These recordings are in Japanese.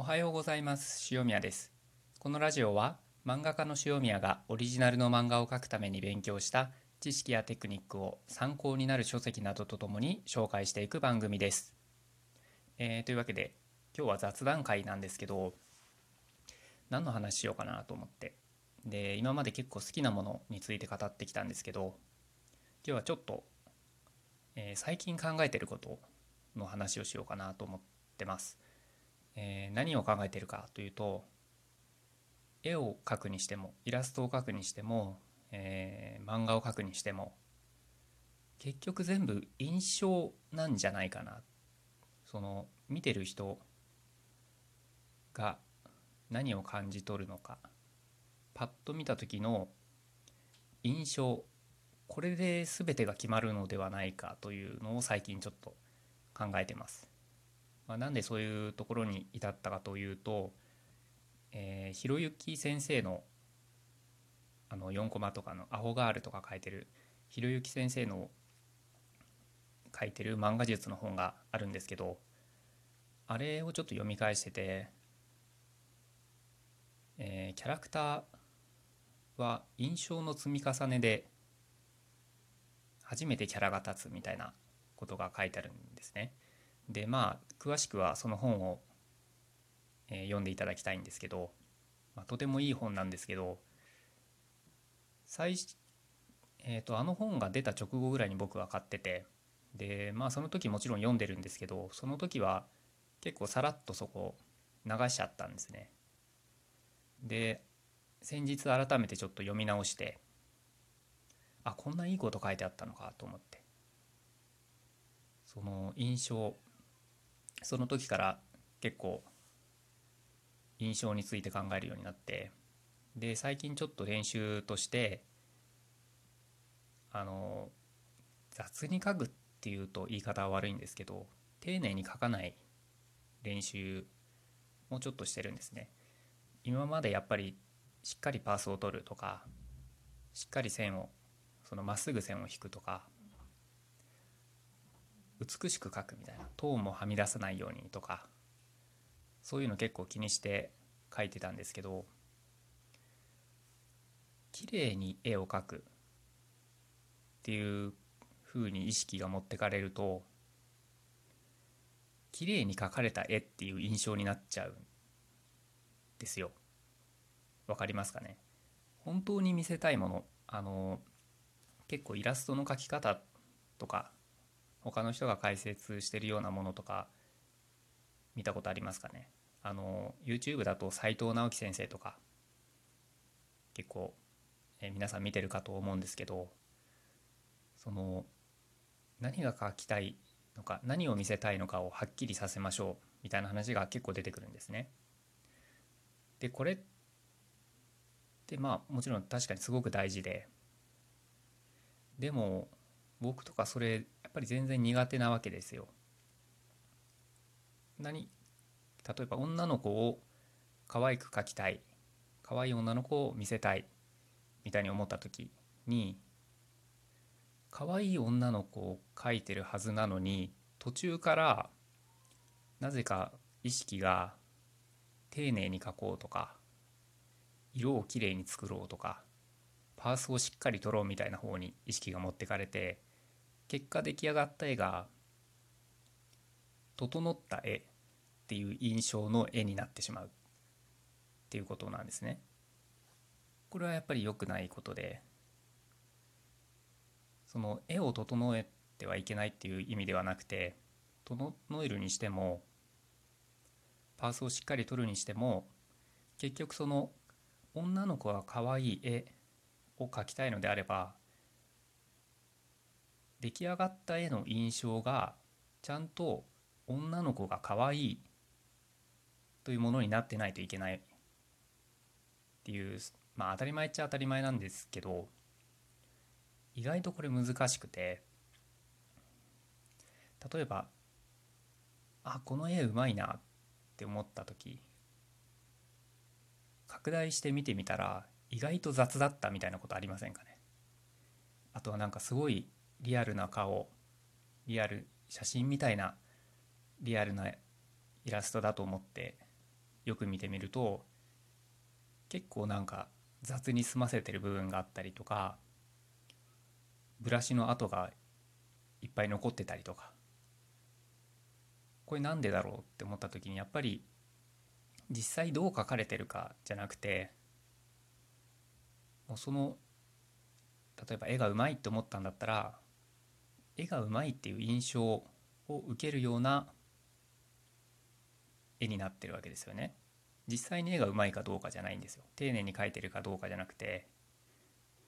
おはようございます。塩宮です。このラジオは漫画家の塩宮がオリジナルの漫画を描くために勉強した知識やテクニックを参考になる書籍などとともに紹介していく番組です、えー、というわけで今日は雑談会なんですけど何の話しようかなと思って。で今まで結構好きなものについて語ってきたんですけど今日はちょっと、えー、最近考えてることの話をしようかなと思ってます。えー、何を考えてるかというと絵を描くにしてもイラストを描くにしても、えー、漫画を描くにしても結局全部印象なんじゃないかなその見てる人が何を感じ取るのかパッと見た時の印象これで全てが決まるのではないかというのを最近ちょっと考えてます。まあ、なんでそういうところに至ったかというと、えー、ひろゆき先生のあの4コマとかの「アホガール」とか書いてるひろゆき先生の書いてる漫画術の本があるんですけどあれをちょっと読み返してて、えー、キャラクターは印象の積み重ねで初めてキャラが立つみたいなことが書いてあるんですね。でまあ詳しくはその本を、えー、読んでいただきたいんですけど、まあ、とてもいい本なんですけど最、えーと、あの本が出た直後ぐらいに僕は買っててでまあその時もちろん読んでるんですけどその時は結構さらっとそこ流しちゃったんですね。で先日改めてちょっと読み直してあこんないいこと書いてあったのかと思ってその印象その時から結構印象について考えるようになってで最近ちょっと練習としてあの雑に書くっていうと言い方は悪いんですけど丁寧に書かない練習もちょっとしてるんですね。今までやっぱりしっかりパースを取るとかしっかり線をそのまっすぐ線を引くとか美しく描くみたいなトーンもはみ出さないようにとかそういうの結構気にして描いてたんですけど綺麗に絵を描くっていう風に意識が持ってかれると綺麗に描かれた絵っていう印象になっちゃうんですよ。わかりますかね？本当に見せたいものあの結構イラストの描き方とか他の人が解説してるようなものとか見たことありますかね？あの YouTube だと斎藤直樹先生とか結構、え皆さん見てるかと思うんですけどその何が書きたいのか何を見せたいのかをはっきりさせましょうみたいな話が結構出てくるんですね。でこれってまあもちろん確かにすごく大事ででも僕とかそれやっぱり全然苦手なわけですよ。何例えば女の子を可愛く描きたい可愛い女の子を見せたいみたいに思った時に可愛い女の子を描いてるはずなのに途中からなぜか意識が丁寧に描こうとか色をきれいに作ろうとかパースをしっかり取ろうみたいな方に意識が持ってかれて結果出来上がった絵が整った絵っていう印象の絵になってしまうっていうことなんですね。これはやっぱり良くないことでその絵を整えてはいけないっていう意味ではなくて整えるにしてもパースをしっかり取るにしても結局その女の子が可愛い絵を描きたいのであれば出来上がった絵の印象がちゃんと女の子が可愛いというものになってないといけないっていうまあ当たり前っちゃ当たり前なんですけど意外とこれ難しくて例えばあこの絵うまいなって思った時拡大して見てみたら意外と雑だったみたいなことありませんかね。あとはなんかすごいリアルな顔リアル写真みたいなリアルなイラストだと思ってよく見てみると結構なんか雑に済ませてる部分があったりとかブラシの跡がいっぱい残ってたりとかこれなんでだろうって思った時にやっぱり実際どう書かれてるかじゃなくてもうその例えば絵がうまいって思ったんだったら絵がうまいっていう印象を受けるような絵になってるわけですよね。実際に絵がうまいかどうかじゃないんですよ。丁寧に描いてるかどうかじゃなくて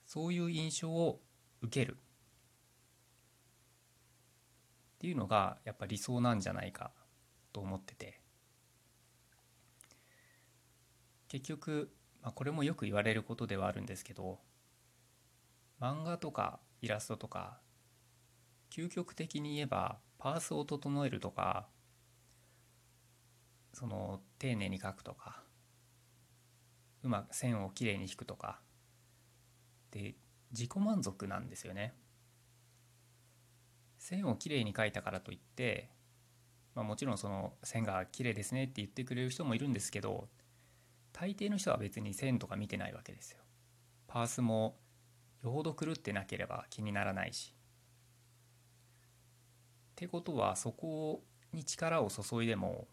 そういう印象を受けるっていうのがやっぱ理想なんじゃないかと思ってて結局、まあ、これもよく言われることではあるんですけど漫画とかイラストとか究極的に言えばパースを整えるとかその丁寧に描くとかうまく線をきれいに引くとかで自己満足なんですよね。線をきれいに描いたからといって、まあ、もちろんその線がきれいですねって言ってくれる人もいるんですけど大抵の人は別に線とか見てないわけですよ。パースもよほど狂ってなければ気にならないし。ってことはそこに力を注いでも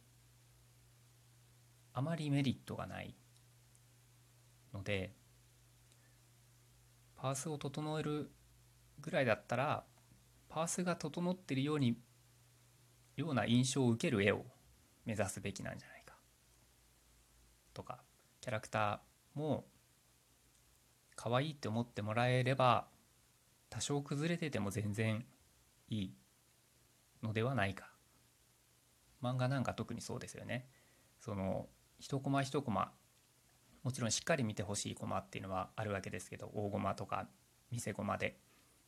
あまりメリットがないのでパースを整えるぐらいだったらパースが整ってるようにような印象を受ける絵を目指すべきなんじゃないか。とかキャラクターも可愛いって思ってもらえれば多少崩れてても全然いい。のではないか。漫画なんか特にそうですよね。その一コマ一コマもちろんしっかり見てほしいコマっていうのはあるわけですけど大コマとか見せコマで。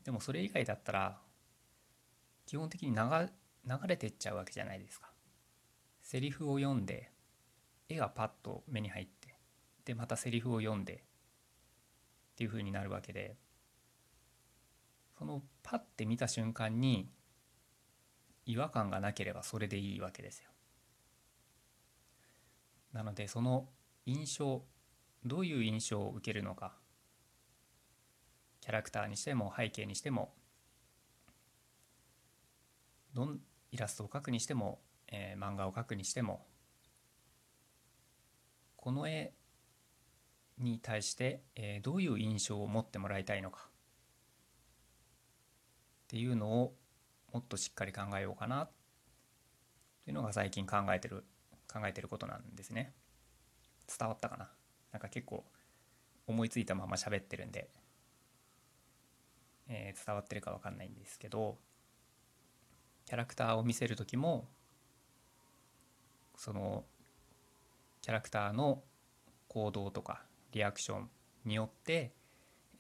でもそれ以外だったら基本的に流流れてっちゃうわけじゃないですか。セリフを読んで絵がパッと目に入ってでまたセリフを読んでっていう風になるわけで。そのパッて見た瞬間に違和感がなければそれでいいわけですよ。なのでその印象どういう印象を受けるのか。キャラクターにしても背景にしてもどんイラストを描くにしても、えー、漫画を描くにしてもこの絵に対して、えー、どういう印象を持ってもらいたいのか。っていうのをもっとしっかり考えようかなっていうのが最近考えてる考えてることなんですね。伝わったかな？なんか結構思いついたまま喋ってるんで、えー、伝わってるか分かんないんですけどキャラクターを見せる時もそのキャラクターの行動とかリアクションによって、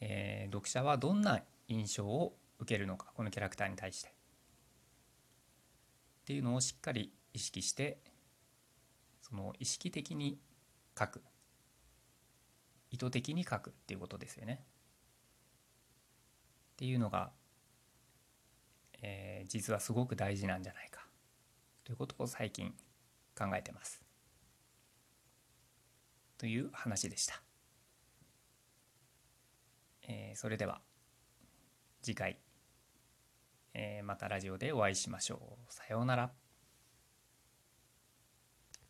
えー、読者はどんな印象を受けるのかこのキャラクターに対して。っていうのをしっかり意識してその意識的に書く意図的に書くっていうことですよね。っていうのが、えー、実はすごく大事なんじゃないかということを最近考えてます。という話でした。えー、それでは次回、えー、またラジオでお会いしましょう。さようなら。